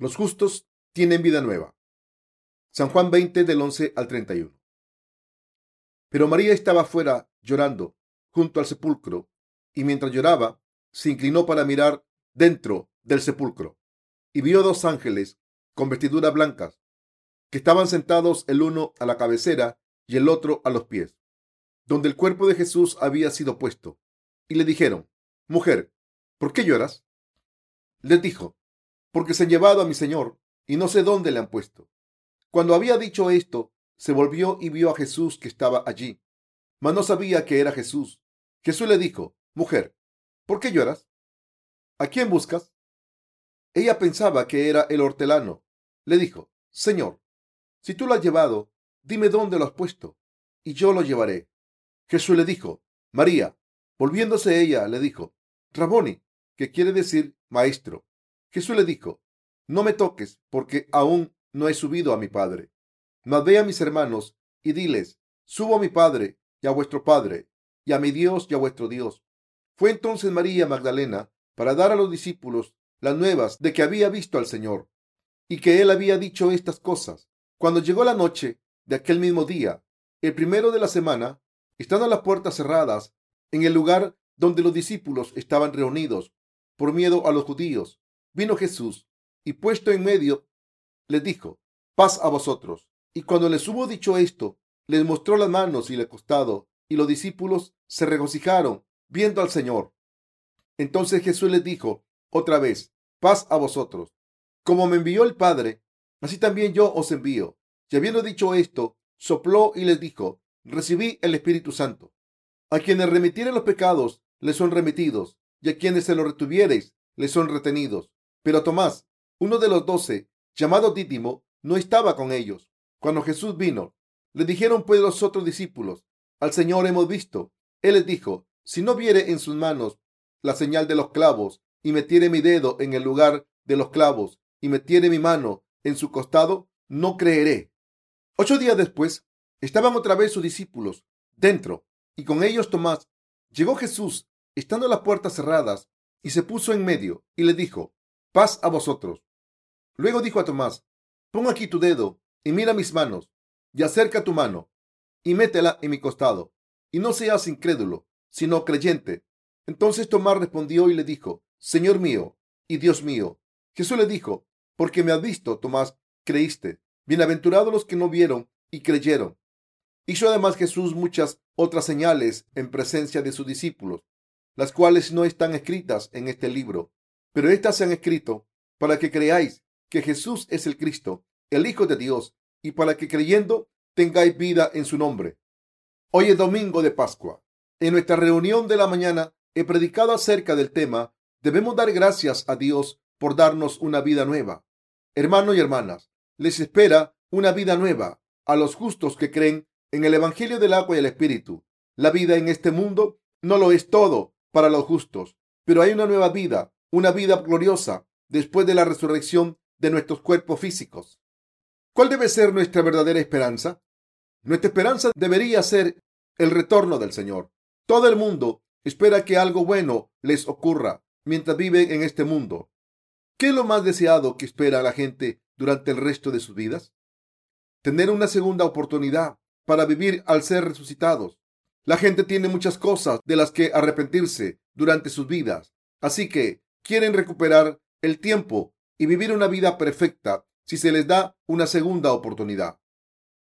Los justos tienen vida nueva. San Juan 20 del 11 al 31. Pero María estaba fuera llorando junto al sepulcro y mientras lloraba se inclinó para mirar dentro del sepulcro y vio dos ángeles con vestiduras blancas que estaban sentados el uno a la cabecera y el otro a los pies, donde el cuerpo de Jesús había sido puesto. Y le dijeron, Mujer, ¿por qué lloras? Les dijo, porque se han llevado a mi Señor y no sé dónde le han puesto. Cuando había dicho esto, se volvió y vio a Jesús que estaba allí, mas no sabía que era Jesús. Jesús le dijo, Mujer, ¿por qué lloras? ¿A quién buscas? Ella pensaba que era el hortelano. Le dijo, Señor, si tú lo has llevado, dime dónde lo has puesto, y yo lo llevaré. Jesús le dijo, María. Volviéndose ella, le dijo, Raboni, que quiere decir maestro. Jesús le dijo, No me toques, porque aún no he subido a mi Padre. Mas ve a mis hermanos y diles, Subo a mi Padre y a vuestro Padre, y a mi Dios y a vuestro Dios. Fue entonces María Magdalena para dar a los discípulos las nuevas de que había visto al Señor y que él había dicho estas cosas. Cuando llegó la noche de aquel mismo día, el primero de la semana, estando las puertas cerradas en el lugar donde los discípulos estaban reunidos por miedo a los judíos, vino Jesús y puesto en medio les dijo, paz a vosotros. Y cuando les hubo dicho esto, les mostró las manos y el costado, y los discípulos se regocijaron viendo al Señor. Entonces Jesús les dijo otra vez, paz a vosotros. Como me envió el Padre, así también yo os envío. Y habiendo dicho esto, sopló y les dijo, recibí el Espíritu Santo. A quienes remitieren los pecados, les son remitidos, y a quienes se los retuviereis, les son retenidos. Pero Tomás, uno de los doce, llamado Títimo, no estaba con ellos. Cuando Jesús vino, le dijeron pues los otros discípulos, al Señor hemos visto. Él les dijo, si no viere en sus manos la señal de los clavos, y metiere mi dedo en el lugar de los clavos, y metiere mi mano en su costado, no creeré. Ocho días después, estaban otra vez sus discípulos dentro, y con ellos Tomás. Llegó Jesús, estando las puertas cerradas, y se puso en medio, y le dijo, paz a vosotros. Luego dijo a Tomás, pon aquí tu dedo, y mira mis manos, y acerca tu mano, y métela en mi costado, y no seas incrédulo, sino creyente. Entonces Tomás respondió y le dijo, Señor mío y Dios mío. Jesús le dijo, porque me has visto, Tomás, creíste. Bienaventurados los que no vieron y creyeron. Hizo además Jesús muchas otras señales en presencia de sus discípulos, las cuales no están escritas en este libro, pero éstas se han escrito para que creáis que Jesús es el Cristo, el Hijo de Dios, y para que creyendo tengáis vida en su nombre. Hoy es domingo de Pascua. En nuestra reunión de la mañana he predicado acerca del tema Debemos dar gracias a Dios por darnos una vida nueva. Hermanos y hermanas, les espera una vida nueva a los justos que creen en el Evangelio del agua y el Espíritu. La vida en este mundo no lo es todo para los justos, pero hay una nueva vida, una vida gloriosa después de la resurrección de nuestros cuerpos físicos. ¿Cuál debe ser nuestra verdadera esperanza? Nuestra esperanza debería ser el retorno del Señor. Todo el mundo espera que algo bueno les ocurra mientras viven en este mundo. ¿Qué es lo más deseado que espera la gente durante el resto de sus vidas? Tener una segunda oportunidad para vivir al ser resucitados. La gente tiene muchas cosas de las que arrepentirse durante sus vidas, así que quieren recuperar el tiempo y vivir una vida perfecta si se les da una segunda oportunidad.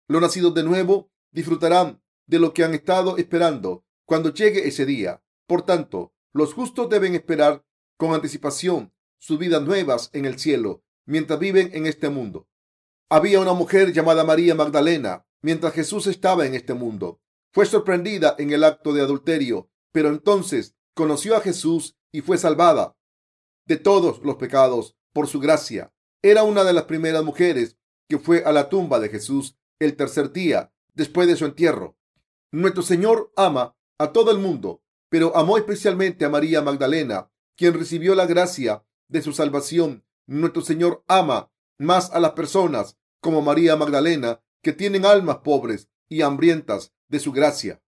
Los nacidos de nuevo disfrutarán de lo que han estado esperando cuando llegue ese día. Por tanto, los justos deben esperar con anticipación sus vidas nuevas en el cielo mientras viven en este mundo. Había una mujer llamada María Magdalena mientras Jesús estaba en este mundo. Fue sorprendida en el acto de adulterio, pero entonces conoció a Jesús y fue salvada de todos los pecados por su gracia. Era una de las primeras mujeres que fue a la tumba de Jesús el tercer día después de su entierro. Nuestro Señor ama a todo el mundo pero amó especialmente a María Magdalena, quien recibió la gracia de su salvación. Nuestro Señor ama más a las personas como María Magdalena, que tienen almas pobres y hambrientas de su gracia.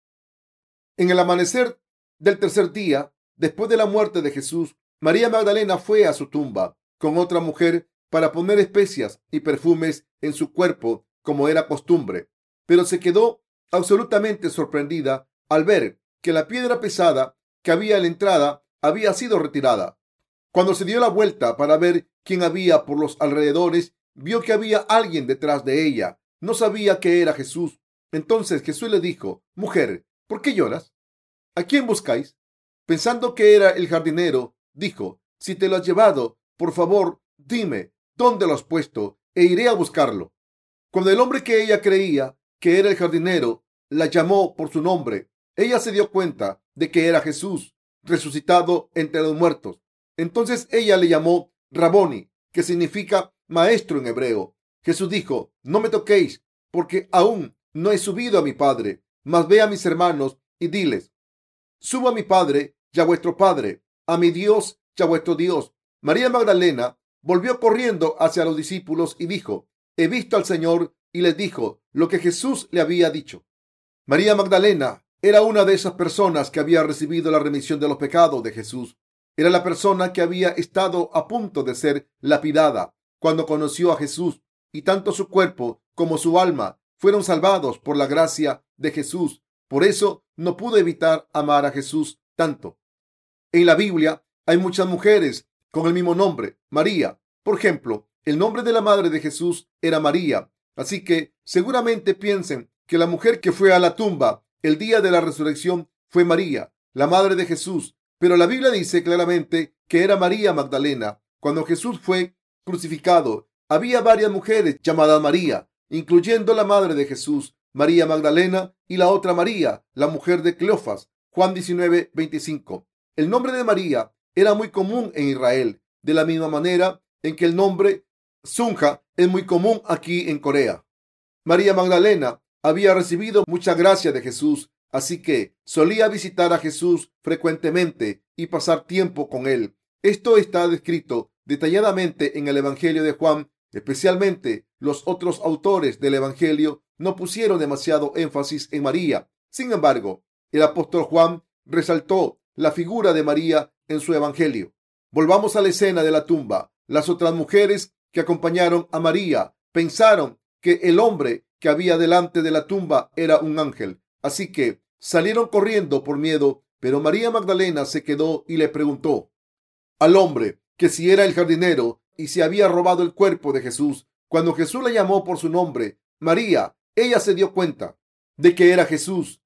En el amanecer del tercer día, después de la muerte de Jesús, María Magdalena fue a su tumba con otra mujer para poner especias y perfumes en su cuerpo como era costumbre, pero se quedó absolutamente sorprendida al ver que la piedra pesada que había en la entrada había sido retirada. Cuando se dio la vuelta para ver quién había por los alrededores, vio que había alguien detrás de ella. No sabía que era Jesús. Entonces Jesús le dijo, Mujer, ¿por qué lloras? ¿A quién buscáis? Pensando que era el jardinero, dijo, Si te lo has llevado, por favor, dime dónde lo has puesto e iré a buscarlo. Cuando el hombre que ella creía que era el jardinero la llamó por su nombre, ella se dio cuenta de que era Jesús resucitado entre los muertos. Entonces ella le llamó Raboni, que significa maestro en hebreo. Jesús dijo, no me toquéis, porque aún no he subido a mi Padre, mas ve a mis hermanos y diles, subo a mi Padre y a vuestro Padre, a mi Dios y a vuestro Dios. María Magdalena volvió corriendo hacia los discípulos y dijo, he visto al Señor y les dijo lo que Jesús le había dicho. María Magdalena era una de esas personas que había recibido la remisión de los pecados de Jesús. Era la persona que había estado a punto de ser lapidada cuando conoció a Jesús y tanto su cuerpo como su alma fueron salvados por la gracia de Jesús. Por eso no pudo evitar amar a Jesús tanto. En la Biblia hay muchas mujeres con el mismo nombre, María. Por ejemplo, el nombre de la madre de Jesús era María. Así que seguramente piensen que la mujer que fue a la tumba el día de la resurrección fue María, la madre de Jesús, pero la Biblia dice claramente que era María Magdalena. Cuando Jesús fue crucificado, había varias mujeres llamadas María, incluyendo la madre de Jesús, María Magdalena, y la otra María, la mujer de Cleofas. Juan 19, 25. El nombre de María era muy común en Israel, de la misma manera en que el nombre Sunja es muy común aquí en Corea. María Magdalena había recibido mucha gracia de Jesús, así que solía visitar a Jesús frecuentemente y pasar tiempo con él. Esto está descrito detalladamente en el Evangelio de Juan, especialmente los otros autores del Evangelio no pusieron demasiado énfasis en María. Sin embargo, el apóstol Juan resaltó la figura de María en su Evangelio. Volvamos a la escena de la tumba. Las otras mujeres que acompañaron a María pensaron que el hombre que había delante de la tumba era un ángel. Así que salieron corriendo por miedo, pero María Magdalena se quedó y le preguntó al hombre que si era el jardinero y si había robado el cuerpo de Jesús. Cuando Jesús la llamó por su nombre, María, ella se dio cuenta de que era Jesús.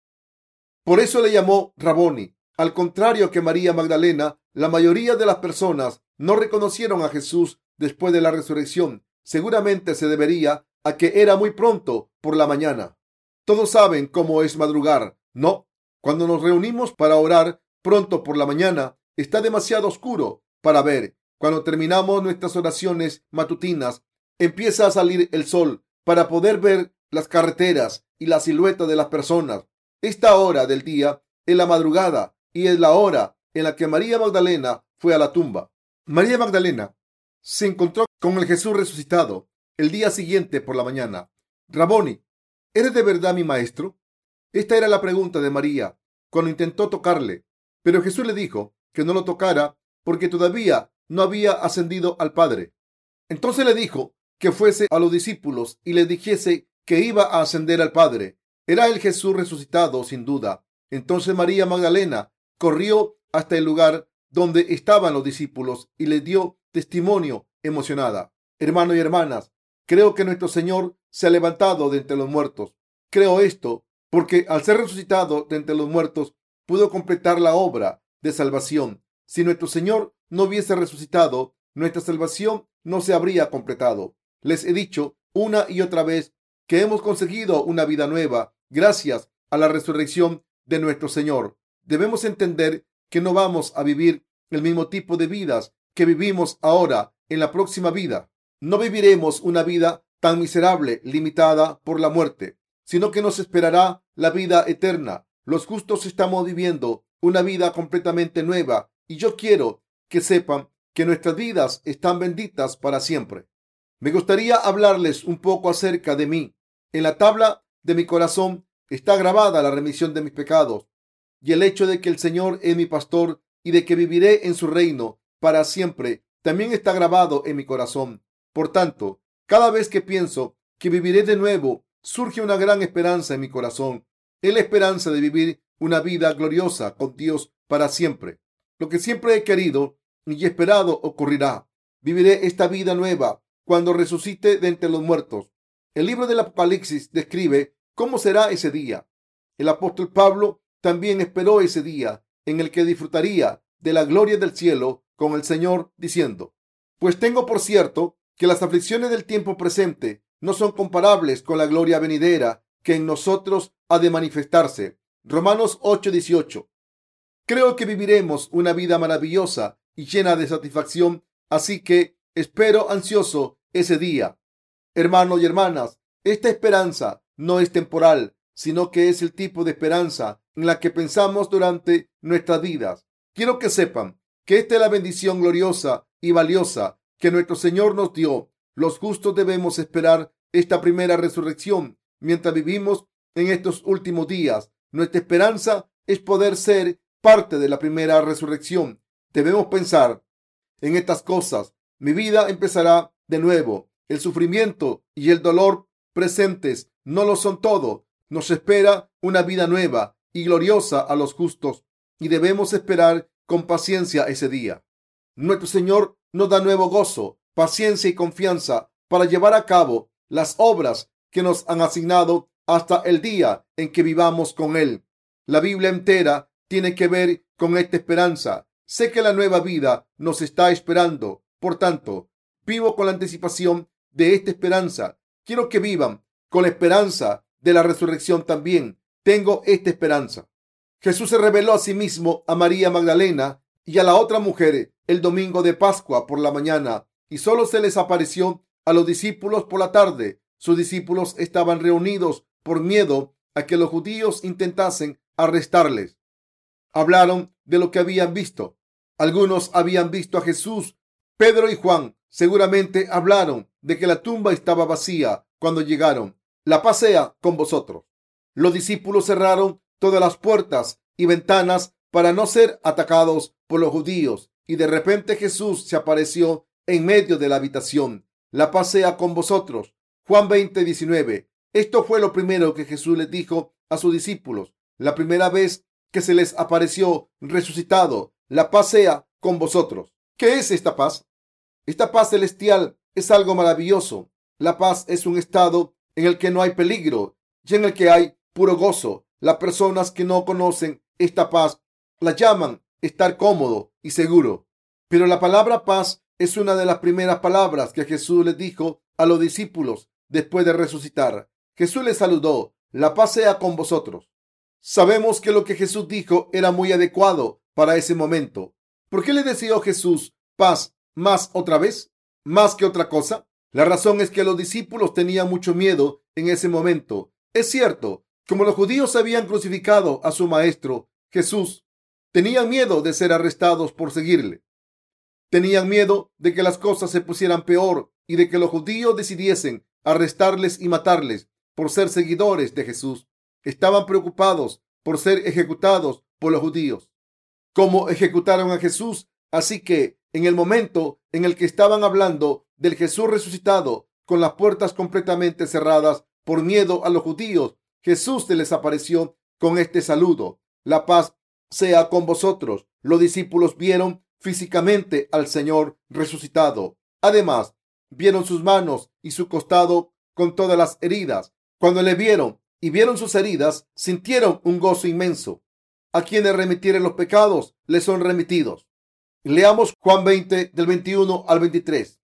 Por eso le llamó Raboni. Al contrario que María Magdalena, la mayoría de las personas no reconocieron a Jesús después de la resurrección. Seguramente se debería a que era muy pronto por la mañana. Todos saben cómo es madrugar, ¿no? Cuando nos reunimos para orar pronto por la mañana, está demasiado oscuro para ver. Cuando terminamos nuestras oraciones matutinas, empieza a salir el sol para poder ver las carreteras y la silueta de las personas. Esta hora del día es la madrugada y es la hora en la que María Magdalena fue a la tumba. María Magdalena se encontró con el Jesús resucitado el día siguiente por la mañana. Raboni, ¿eres de verdad mi maestro? Esta era la pregunta de María cuando intentó tocarle, pero Jesús le dijo que no lo tocara porque todavía no había ascendido al Padre. Entonces le dijo que fuese a los discípulos y les dijese que iba a ascender al Padre. Era el Jesús resucitado, sin duda. Entonces María Magdalena corrió hasta el lugar donde estaban los discípulos y les dio testimonio emocionada. Hermanos y hermanas, Creo que nuestro Señor se ha levantado de entre los muertos. Creo esto porque al ser resucitado de entre los muertos pudo completar la obra de salvación. Si nuestro Señor no hubiese resucitado, nuestra salvación no se habría completado. Les he dicho una y otra vez que hemos conseguido una vida nueva gracias a la resurrección de nuestro Señor. Debemos entender que no vamos a vivir el mismo tipo de vidas que vivimos ahora en la próxima vida. No viviremos una vida tan miserable, limitada por la muerte, sino que nos esperará la vida eterna. Los justos estamos viviendo una vida completamente nueva y yo quiero que sepan que nuestras vidas están benditas para siempre. Me gustaría hablarles un poco acerca de mí. En la tabla de mi corazón está grabada la remisión de mis pecados y el hecho de que el Señor es mi pastor y de que viviré en su reino para siempre también está grabado en mi corazón. Por tanto, cada vez que pienso que viviré de nuevo, surge una gran esperanza en mi corazón. Es la esperanza de vivir una vida gloriosa con Dios para siempre. Lo que siempre he querido y esperado ocurrirá. Viviré esta vida nueva cuando resucite de entre los muertos. El libro del Apocalipsis describe cómo será ese día. El apóstol Pablo también esperó ese día en el que disfrutaría de la gloria del cielo con el Señor, diciendo, pues tengo por cierto que las aflicciones del tiempo presente no son comparables con la gloria venidera que en nosotros ha de manifestarse. Romanos 8:18. Creo que viviremos una vida maravillosa y llena de satisfacción, así que espero ansioso ese día. Hermanos y hermanas, esta esperanza no es temporal, sino que es el tipo de esperanza en la que pensamos durante nuestras vidas. Quiero que sepan que esta es la bendición gloriosa y valiosa que nuestro Señor nos dio. Los justos debemos esperar esta primera resurrección mientras vivimos en estos últimos días. Nuestra esperanza es poder ser parte de la primera resurrección. Debemos pensar en estas cosas. Mi vida empezará de nuevo. El sufrimiento y el dolor presentes no lo son todo. Nos espera una vida nueva y gloriosa a los justos y debemos esperar con paciencia ese día. Nuestro Señor nos da nuevo gozo, paciencia y confianza para llevar a cabo las obras que nos han asignado hasta el día en que vivamos con Él. La Biblia entera tiene que ver con esta esperanza. Sé que la nueva vida nos está esperando. Por tanto, vivo con la anticipación de esta esperanza. Quiero que vivan con la esperanza de la resurrección también. Tengo esta esperanza. Jesús se reveló a sí mismo a María Magdalena y a la otra mujer el domingo de Pascua por la mañana y solo se les apareció a los discípulos por la tarde. Sus discípulos estaban reunidos por miedo a que los judíos intentasen arrestarles. Hablaron de lo que habían visto. Algunos habían visto a Jesús. Pedro y Juan seguramente hablaron de que la tumba estaba vacía cuando llegaron. La pasea con vosotros. Los discípulos cerraron todas las puertas y ventanas para no ser atacados por los judíos. Y de repente Jesús se apareció en medio de la habitación. La pasea con vosotros. Juan 20, 19. Esto fue lo primero que Jesús les dijo a sus discípulos. La primera vez que se les apareció resucitado. La paz sea con vosotros. ¿Qué es esta paz? Esta paz celestial es algo maravilloso. La paz es un estado en el que no hay peligro y en el que hay puro gozo. Las personas que no conocen esta paz la llaman estar cómodo y seguro. Pero la palabra paz es una de las primeras palabras que Jesús les dijo a los discípulos después de resucitar. Jesús les saludó. La paz sea con vosotros. Sabemos que lo que Jesús dijo era muy adecuado para ese momento. ¿Por qué le deseó Jesús paz más otra vez? ¿Más que otra cosa? La razón es que los discípulos tenían mucho miedo en ese momento. Es cierto, como los judíos habían crucificado a su maestro Jesús, tenían miedo de ser arrestados por seguirle. Tenían miedo de que las cosas se pusieran peor y de que los judíos decidiesen arrestarles y matarles por ser seguidores de Jesús estaban preocupados por ser ejecutados por los judíos, como ejecutaron a Jesús. Así que en el momento en el que estaban hablando del Jesús resucitado, con las puertas completamente cerradas por miedo a los judíos, Jesús se les apareció con este saludo. La paz sea con vosotros. Los discípulos vieron físicamente al Señor resucitado. Además, vieron sus manos y su costado con todas las heridas. Cuando le vieron, y vieron sus heridas, sintieron un gozo inmenso. A quienes remitieren los pecados, les son remitidos. Leamos Juan 20 del 21 al 23.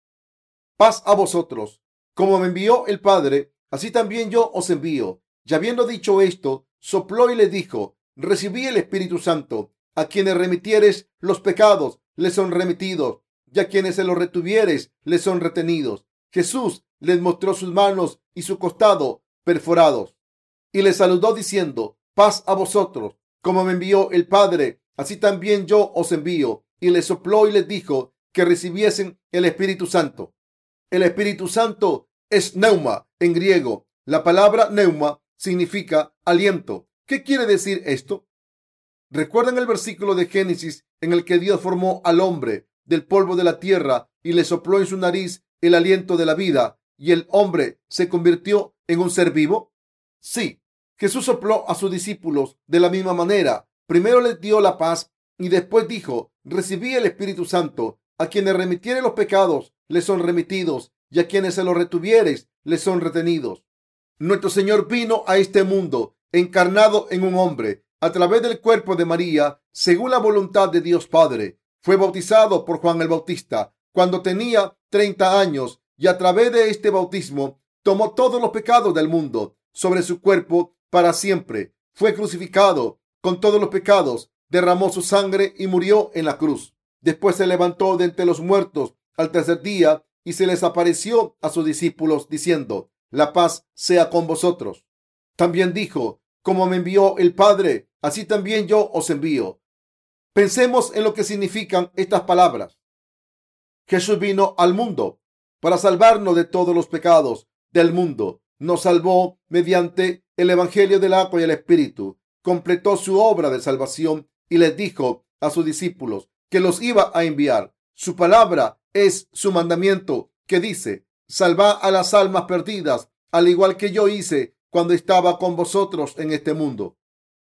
Paz a vosotros. Como me envió el Padre, así también yo os envío. Y habiendo dicho esto, sopló y le dijo, recibí el Espíritu Santo. A quienes remitieres los pecados, les son remitidos. Y a quienes se los retuvieres, les son retenidos. Jesús les mostró sus manos y su costado perforados y le saludó diciendo, paz a vosotros, como me envió el Padre, así también yo os envío. Y le sopló y les dijo que recibiesen el Espíritu Santo. El Espíritu Santo es neuma en griego. La palabra neuma significa aliento. ¿Qué quiere decir esto? ¿Recuerdan el versículo de Génesis en el que Dios formó al hombre del polvo de la tierra y le sopló en su nariz el aliento de la vida y el hombre se convirtió en un ser vivo? Sí, Jesús sopló a sus discípulos de la misma manera. Primero les dio la paz y después dijo, recibí el Espíritu Santo. A quienes remitiere los pecados les son remitidos y a quienes se los retuvieres les son retenidos. Nuestro Señor vino a este mundo encarnado en un hombre a través del cuerpo de María, según la voluntad de Dios Padre. Fue bautizado por Juan el Bautista cuando tenía 30 años y a través de este bautismo tomó todos los pecados del mundo sobre su cuerpo para siempre. Fue crucificado con todos los pecados, derramó su sangre y murió en la cruz. Después se levantó de entre los muertos al tercer día y se les apareció a sus discípulos diciendo, la paz sea con vosotros. También dijo, como me envió el Padre, así también yo os envío. Pensemos en lo que significan estas palabras. Jesús vino al mundo para salvarnos de todos los pecados del mundo. Nos salvó mediante el Evangelio del agua y el Espíritu. Completó su obra de salvación y les dijo a sus discípulos que los iba a enviar. Su palabra es su mandamiento que dice, salva a las almas perdidas, al igual que yo hice cuando estaba con vosotros en este mundo.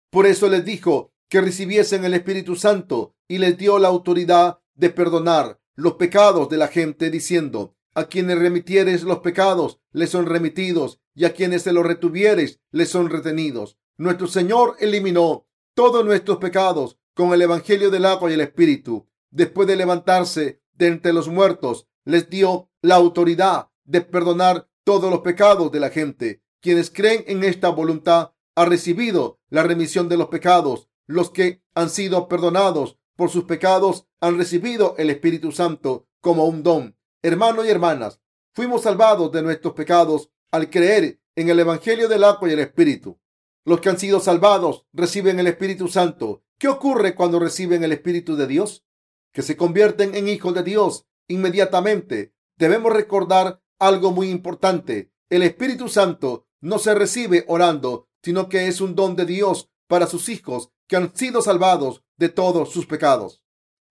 Por eso les dijo que recibiesen el Espíritu Santo y les dio la autoridad de perdonar los pecados de la gente, diciendo, a quienes remitieres los pecados, les son remitidos, y a quienes se los retuvieres, les son retenidos. Nuestro Señor eliminó todos nuestros pecados con el Evangelio del agua y el Espíritu. Después de levantarse de entre los muertos, les dio la autoridad de perdonar todos los pecados de la gente. Quienes creen en esta voluntad han recibido la remisión de los pecados. Los que han sido perdonados por sus pecados han recibido el Espíritu Santo como un don. Hermanos y hermanas, fuimos salvados de nuestros pecados al creer en el Evangelio del agua y el Espíritu. Los que han sido salvados reciben el Espíritu Santo. ¿Qué ocurre cuando reciben el Espíritu de Dios? Que se convierten en hijos de Dios inmediatamente. Debemos recordar algo muy importante. El Espíritu Santo no se recibe orando, sino que es un don de Dios para sus hijos que han sido salvados de todos sus pecados.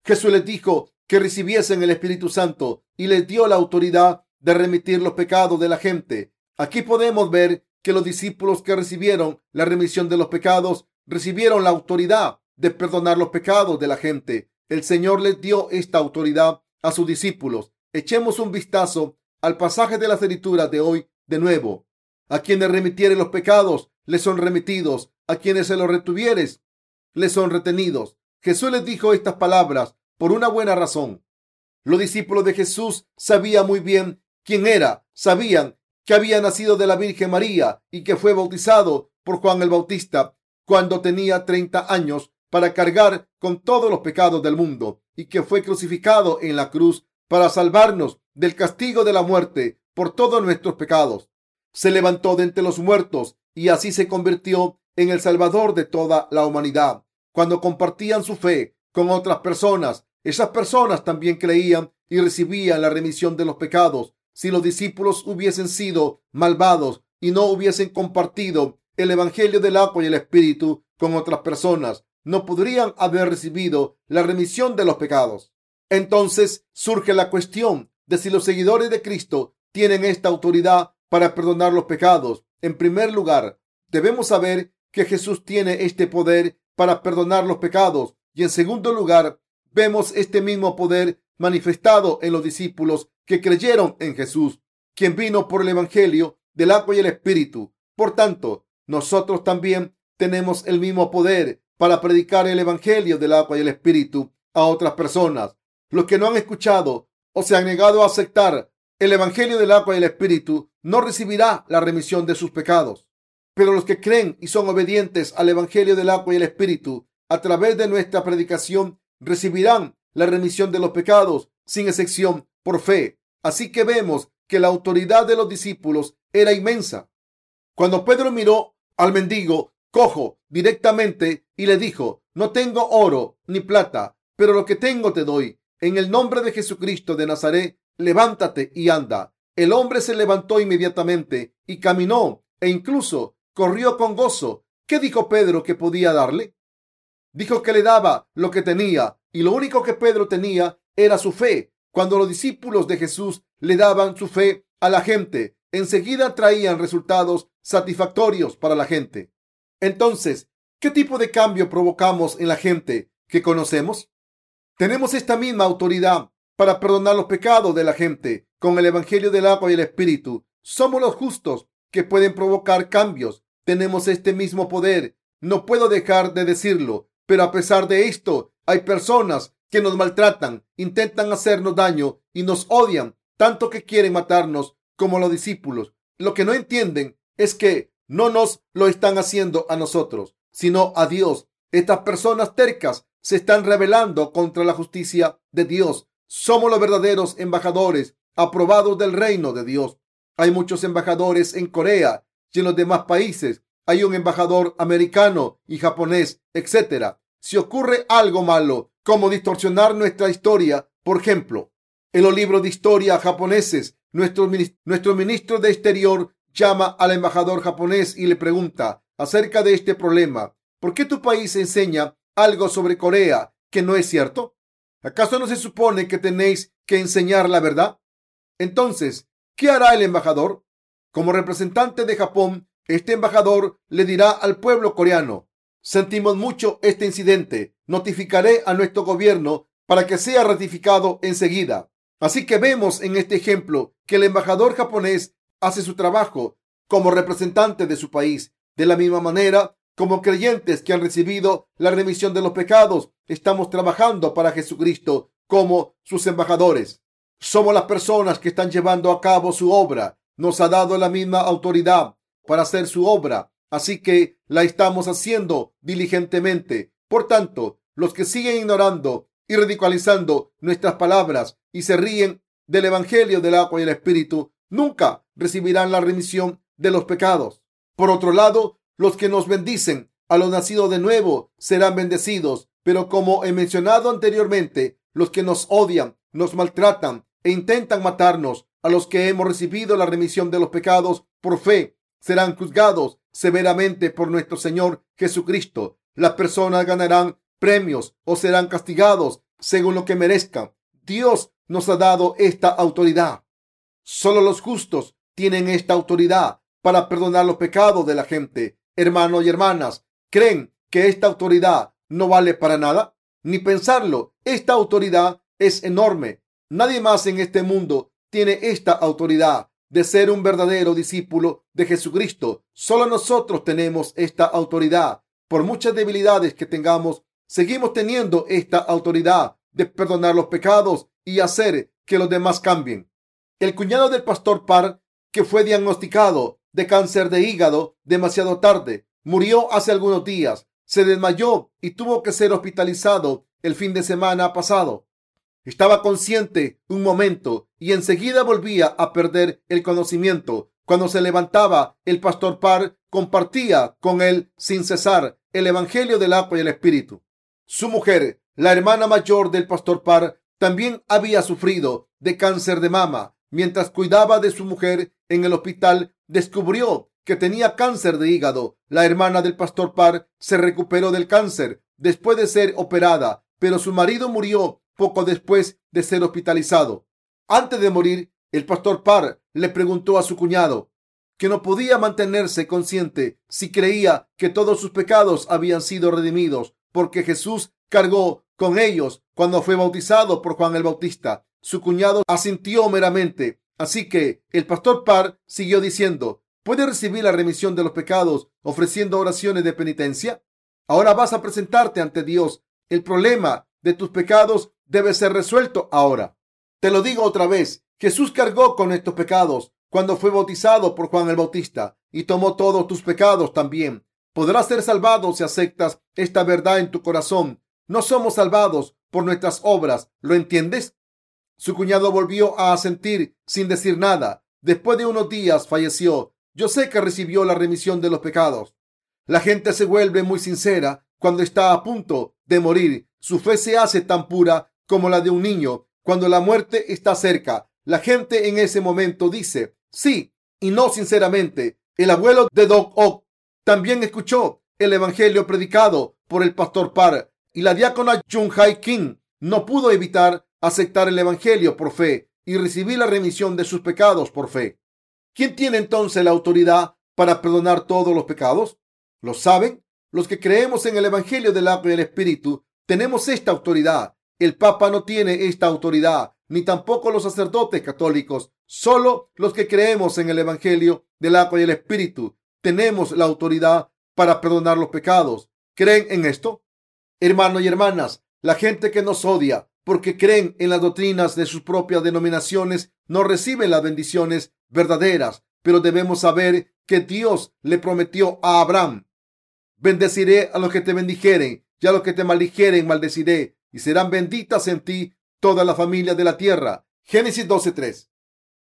Jesús les dijo que recibiesen el Espíritu Santo y les dio la autoridad de remitir los pecados de la gente. Aquí podemos ver que los discípulos que recibieron la remisión de los pecados recibieron la autoridad de perdonar los pecados de la gente. El Señor les dio esta autoridad a sus discípulos. Echemos un vistazo al pasaje de las escrituras de hoy de nuevo. A quienes remitieren los pecados, les son remitidos. A quienes se los retuvieres, les son retenidos. Jesús les dijo estas palabras por una buena razón. Los discípulos de Jesús sabían muy bien quién era. Sabían que había nacido de la Virgen María y que fue bautizado por Juan el Bautista cuando tenía 30 años para cargar con todos los pecados del mundo y que fue crucificado en la cruz para salvarnos del castigo de la muerte por todos nuestros pecados. Se levantó de entre los muertos y así se convirtió en el Salvador de toda la humanidad. Cuando compartían su fe con otras personas, esas personas también creían y recibían la remisión de los pecados. Si los discípulos hubiesen sido malvados y no hubiesen compartido el Evangelio del agua y el Espíritu con otras personas, no podrían haber recibido la remisión de los pecados. Entonces surge la cuestión de si los seguidores de Cristo tienen esta autoridad para perdonar los pecados. En primer lugar, debemos saber que Jesús tiene este poder para perdonar los pecados. Y en segundo lugar, vemos este mismo poder manifestado en los discípulos que creyeron en Jesús, quien vino por el Evangelio del agua y el Espíritu. Por tanto, nosotros también tenemos el mismo poder para predicar el Evangelio del agua y el Espíritu a otras personas. Los que no han escuchado o se han negado a aceptar el Evangelio del agua y el Espíritu no recibirá la remisión de sus pecados. Pero los que creen y son obedientes al Evangelio del agua y el Espíritu a través de nuestra predicación recibirán la remisión de los pecados sin excepción por fe. Así que vemos que la autoridad de los discípulos era inmensa. Cuando Pedro miró al mendigo cojo directamente y le dijo, no tengo oro ni plata, pero lo que tengo te doy. En el nombre de Jesucristo de Nazaret, levántate y anda. El hombre se levantó inmediatamente y caminó e incluso corrió con gozo. ¿Qué dijo Pedro que podía darle? Dijo que le daba lo que tenía y lo único que Pedro tenía era su fe. Cuando los discípulos de Jesús le daban su fe a la gente, enseguida traían resultados satisfactorios para la gente. Entonces, ¿qué tipo de cambio provocamos en la gente que conocemos? Tenemos esta misma autoridad para perdonar los pecados de la gente con el Evangelio del agua y el Espíritu. Somos los justos que pueden provocar cambios. Tenemos este mismo poder. No puedo dejar de decirlo, pero a pesar de esto, hay personas que nos maltratan, intentan hacernos daño y nos odian, tanto que quieren matarnos como los discípulos. Lo que no entienden es que no nos lo están haciendo a nosotros, sino a Dios. Estas personas tercas se están rebelando contra la justicia de Dios. Somos los verdaderos embajadores aprobados del reino de Dios. Hay muchos embajadores en Corea y en los demás países. Hay un embajador americano y japonés, etc. Si ocurre algo malo, como distorsionar nuestra historia, por ejemplo, en los libros de historia japoneses, nuestro, nuestro ministro de Exterior llama al embajador japonés y le pregunta acerca de este problema. ¿Por qué tu país enseña algo sobre Corea que no es cierto? ¿Acaso no se supone que tenéis que enseñar la verdad? Entonces, ¿qué hará el embajador? Como representante de Japón, este embajador le dirá al pueblo coreano, sentimos mucho este incidente, notificaré a nuestro gobierno para que sea ratificado enseguida. Así que vemos en este ejemplo que el embajador japonés hace su trabajo como representante de su país. De la misma manera, como creyentes que han recibido la remisión de los pecados, estamos trabajando para Jesucristo como sus embajadores. Somos las personas que están llevando a cabo su obra. Nos ha dado la misma autoridad para hacer su obra, así que la estamos haciendo diligentemente. Por tanto, los que siguen ignorando y radicalizando nuestras palabras y se ríen del Evangelio del agua y el Espíritu, nunca recibirán la remisión de los pecados. Por otro lado, los que nos bendicen a los nacidos de nuevo serán bendecidos, pero como he mencionado anteriormente, los que nos odian, nos maltratan e intentan matarnos, a los que hemos recibido la remisión de los pecados por fe, serán juzgados severamente por nuestro Señor Jesucristo. Las personas ganarán premios o serán castigados según lo que merezcan. Dios nos ha dado esta autoridad. Solo los justos tienen esta autoridad para perdonar los pecados de la gente hermanos y hermanas, creen que esta autoridad no vale para nada? Ni pensarlo, esta autoridad es enorme. Nadie más en este mundo tiene esta autoridad de ser un verdadero discípulo de Jesucristo. Solo nosotros tenemos esta autoridad. Por muchas debilidades que tengamos, seguimos teniendo esta autoridad de perdonar los pecados y hacer que los demás cambien. El cuñado del pastor Parr, que fue diagnosticado de cáncer de hígado demasiado tarde. Murió hace algunos días. Se desmayó y tuvo que ser hospitalizado el fin de semana pasado. Estaba consciente un momento y enseguida volvía a perder el conocimiento. Cuando se levantaba, el pastor Parr compartía con él sin cesar el Evangelio del agua y el Espíritu. Su mujer, la hermana mayor del pastor Parr, también había sufrido de cáncer de mama. Mientras cuidaba de su mujer en el hospital, descubrió que tenía cáncer de hígado. La hermana del pastor Parr se recuperó del cáncer después de ser operada, pero su marido murió poco después de ser hospitalizado. Antes de morir, el pastor Parr le preguntó a su cuñado que no podía mantenerse consciente si creía que todos sus pecados habían sido redimidos porque Jesús cargó con ellos cuando fue bautizado por Juan el Bautista. Su cuñado asintió meramente Así que el pastor Parr siguió diciendo, ¿puedes recibir la remisión de los pecados ofreciendo oraciones de penitencia? Ahora vas a presentarte ante Dios. El problema de tus pecados debe ser resuelto ahora. Te lo digo otra vez. Jesús cargó con estos pecados cuando fue bautizado por Juan el Bautista y tomó todos tus pecados también. Podrás ser salvado si aceptas esta verdad en tu corazón. No somos salvados por nuestras obras. ¿Lo entiendes? Su cuñado volvió a asentir sin decir nada. Después de unos días falleció. Yo sé que recibió la remisión de los pecados. La gente se vuelve muy sincera cuando está a punto de morir. Su fe se hace tan pura como la de un niño cuando la muerte está cerca. La gente en ese momento dice sí y no sinceramente. El abuelo de Doc Ock también escuchó el evangelio predicado por el pastor Parr y la diácona Jung Hai King no pudo evitar aceptar el Evangelio por fe. y recibir la remisión de sus pecados por fe. ¿Quién tiene entonces la autoridad para perdonar todos los pecados? ¿Lo saben? Los que creemos en el Evangelio del agua y del Espíritu tenemos esta autoridad. El Papa no tiene esta autoridad, ni tampoco los sacerdotes católicos. Solo los que creemos en el Evangelio del agua y el Espíritu tenemos la autoridad para perdonar los pecados. ¿Creen en esto? Hermanos y hermanas, la gente que nos odia porque creen en las doctrinas de sus propias denominaciones no reciben las bendiciones verdaderas, pero debemos saber que Dios le prometió a Abraham, bendeciré a los que te bendijeren y a los que te maldijeren maldeciré y serán benditas en ti todas las familias de la tierra. Génesis 12:3.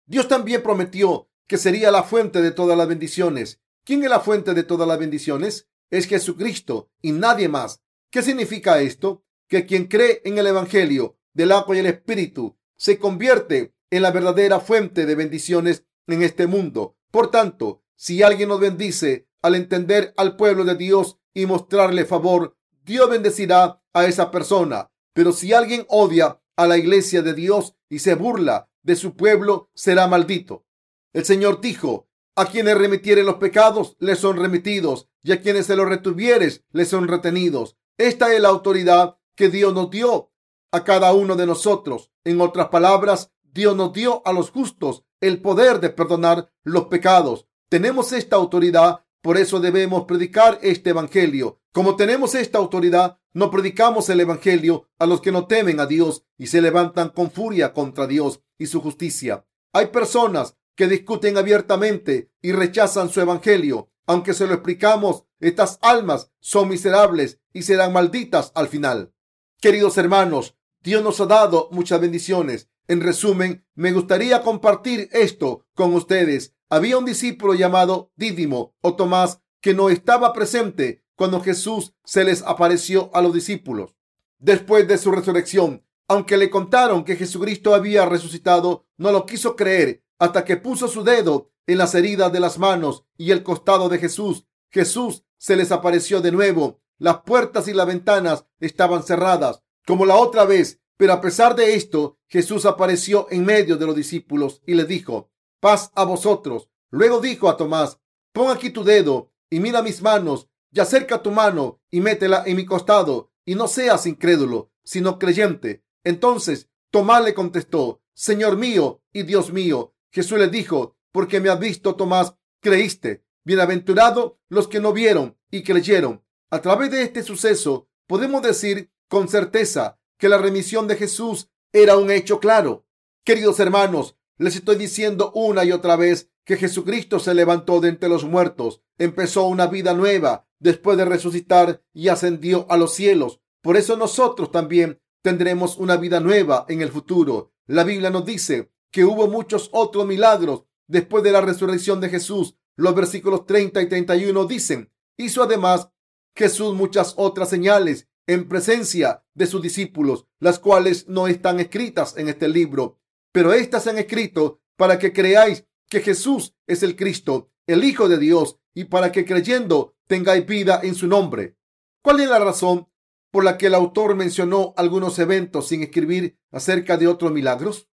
Dios también prometió que sería la fuente de todas las bendiciones. ¿Quién es la fuente de todas las bendiciones? Es Jesucristo y nadie más. ¿Qué significa esto? Que quien cree en el Evangelio del agua y el Espíritu se convierte en la verdadera fuente de bendiciones en este mundo. Por tanto, si alguien nos bendice al entender al pueblo de Dios y mostrarle favor, Dios bendecirá a esa persona. Pero si alguien odia a la iglesia de Dios y se burla de su pueblo, será maldito. El Señor dijo, a quienes remitieren los pecados, les son remitidos, y a quienes se los retuvieres, les son retenidos. Esta es la autoridad que Dios nos dio a cada uno de nosotros. En otras palabras, Dios nos dio a los justos el poder de perdonar los pecados. Tenemos esta autoridad, por eso debemos predicar este Evangelio. Como tenemos esta autoridad, no predicamos el Evangelio a los que no temen a Dios y se levantan con furia contra Dios y su justicia. Hay personas que discuten abiertamente y rechazan su Evangelio. Aunque se lo explicamos, estas almas son miserables y serán malditas al final. Queridos hermanos, Dios nos ha dado muchas bendiciones. En resumen, me gustaría compartir esto con ustedes. Había un discípulo llamado Dídimo o Tomás que no estaba presente cuando Jesús se les apareció a los discípulos. Después de su resurrección, aunque le contaron que Jesucristo había resucitado, no lo quiso creer hasta que puso su dedo en las heridas de las manos y el costado de Jesús. Jesús se les apareció de nuevo. Las puertas y las ventanas estaban cerradas, como la otra vez, pero a pesar de esto, Jesús apareció en medio de los discípulos y les dijo, paz a vosotros. Luego dijo a Tomás, pon aquí tu dedo y mira mis manos y acerca tu mano y métela en mi costado y no seas incrédulo, sino creyente. Entonces Tomás le contestó, Señor mío y Dios mío. Jesús le dijo, porque me has visto, Tomás, creíste. Bienaventurado los que no vieron y creyeron. A través de este suceso podemos decir con certeza que la remisión de Jesús era un hecho claro. Queridos hermanos, les estoy diciendo una y otra vez que Jesucristo se levantó de entre los muertos, empezó una vida nueva después de resucitar y ascendió a los cielos. Por eso nosotros también tendremos una vida nueva en el futuro. La Biblia nos dice que hubo muchos otros milagros después de la resurrección de Jesús. Los versículos 30 y 31 dicen, hizo además Jesús muchas otras señales en presencia de sus discípulos, las cuales no están escritas en este libro, pero estas se han escrito para que creáis que Jesús es el Cristo, el Hijo de Dios, y para que creyendo tengáis vida en su nombre. ¿Cuál es la razón por la que el autor mencionó algunos eventos sin escribir acerca de otros milagros?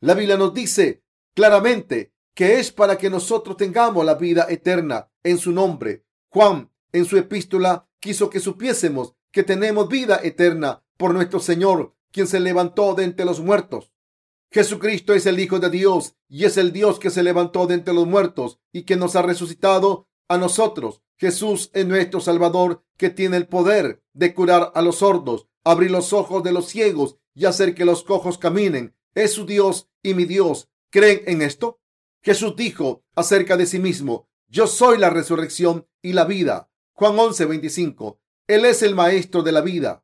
La Biblia nos dice claramente que es para que nosotros tengamos la vida eterna en su nombre. Juan, en su epístola, quiso que supiésemos que tenemos vida eterna por nuestro Señor, quien se levantó de entre los muertos. Jesucristo es el Hijo de Dios y es el Dios que se levantó de entre los muertos y que nos ha resucitado a nosotros. Jesús es nuestro Salvador que tiene el poder de curar a los sordos, abrir los ojos de los ciegos y hacer que los cojos caminen. Es su Dios y mi Dios. ¿Creen en esto? Jesús dijo acerca de sí mismo, yo soy la resurrección y la vida. Juan 11, 25. Él es el maestro de la vida.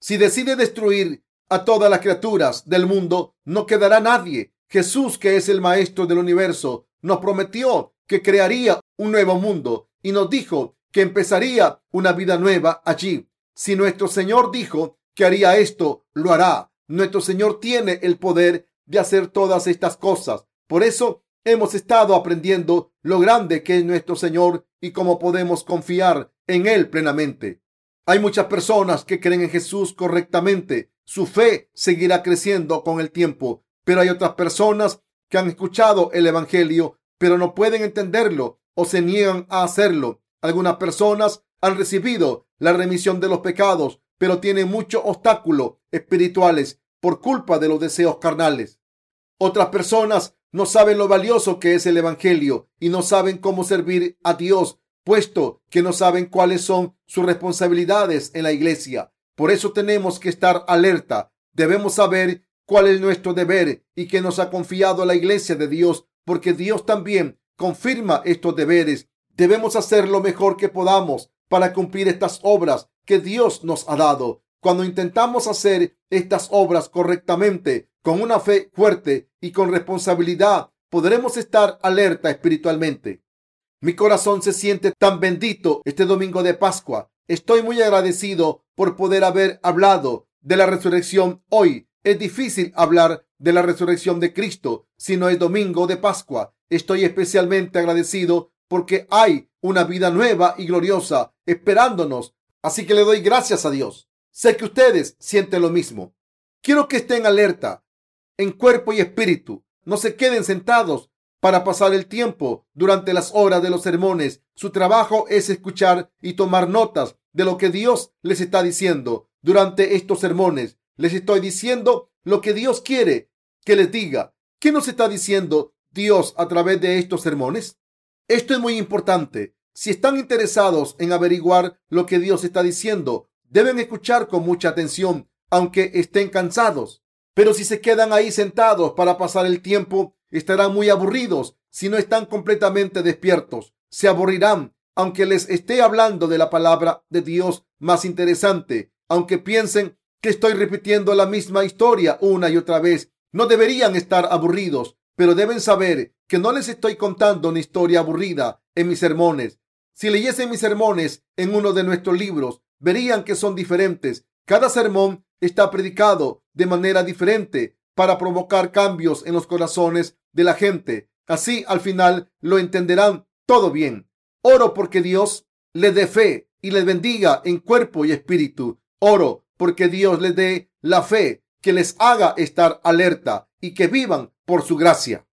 Si decide destruir a todas las criaturas del mundo, no quedará nadie. Jesús, que es el maestro del universo, nos prometió que crearía un nuevo mundo y nos dijo que empezaría una vida nueva allí. Si nuestro Señor dijo que haría esto, lo hará. Nuestro Señor tiene el poder de hacer todas estas cosas. Por eso hemos estado aprendiendo lo grande que es nuestro Señor y cómo podemos confiar en Él plenamente. Hay muchas personas que creen en Jesús correctamente. Su fe seguirá creciendo con el tiempo. Pero hay otras personas que han escuchado el Evangelio, pero no pueden entenderlo o se niegan a hacerlo. Algunas personas han recibido la remisión de los pecados, pero tienen muchos obstáculos espirituales por culpa de los deseos carnales. Otras personas no saben lo valioso que es el Evangelio y no saben cómo servir a Dios, puesto que no saben cuáles son sus responsabilidades en la iglesia. Por eso tenemos que estar alerta. Debemos saber cuál es nuestro deber y que nos ha confiado la iglesia de Dios, porque Dios también confirma estos deberes. Debemos hacer lo mejor que podamos para cumplir estas obras que Dios nos ha dado. Cuando intentamos hacer estas obras correctamente, con una fe fuerte y con responsabilidad, podremos estar alerta espiritualmente. Mi corazón se siente tan bendito este domingo de Pascua. Estoy muy agradecido por poder haber hablado de la resurrección hoy. Es difícil hablar de la resurrección de Cristo si no es domingo de Pascua. Estoy especialmente agradecido porque hay una vida nueva y gloriosa esperándonos. Así que le doy gracias a Dios. Sé que ustedes sienten lo mismo. Quiero que estén alerta en cuerpo y espíritu. No se queden sentados para pasar el tiempo durante las horas de los sermones. Su trabajo es escuchar y tomar notas de lo que Dios les está diciendo durante estos sermones. Les estoy diciendo lo que Dios quiere que les diga. ¿Qué nos está diciendo Dios a través de estos sermones? Esto es muy importante. Si están interesados en averiguar lo que Dios está diciendo, deben escuchar con mucha atención, aunque estén cansados. Pero si se quedan ahí sentados para pasar el tiempo, estarán muy aburridos si no están completamente despiertos. Se aburrirán aunque les esté hablando de la palabra de Dios más interesante, aunque piensen que estoy repitiendo la misma historia una y otra vez. No deberían estar aburridos, pero deben saber que no les estoy contando una historia aburrida en mis sermones. Si leyesen mis sermones en uno de nuestros libros, verían que son diferentes. Cada sermón está predicado de manera diferente para provocar cambios en los corazones de la gente. Así al final lo entenderán todo bien. Oro porque Dios les dé fe y les bendiga en cuerpo y espíritu. Oro porque Dios les dé la fe que les haga estar alerta y que vivan por su gracia.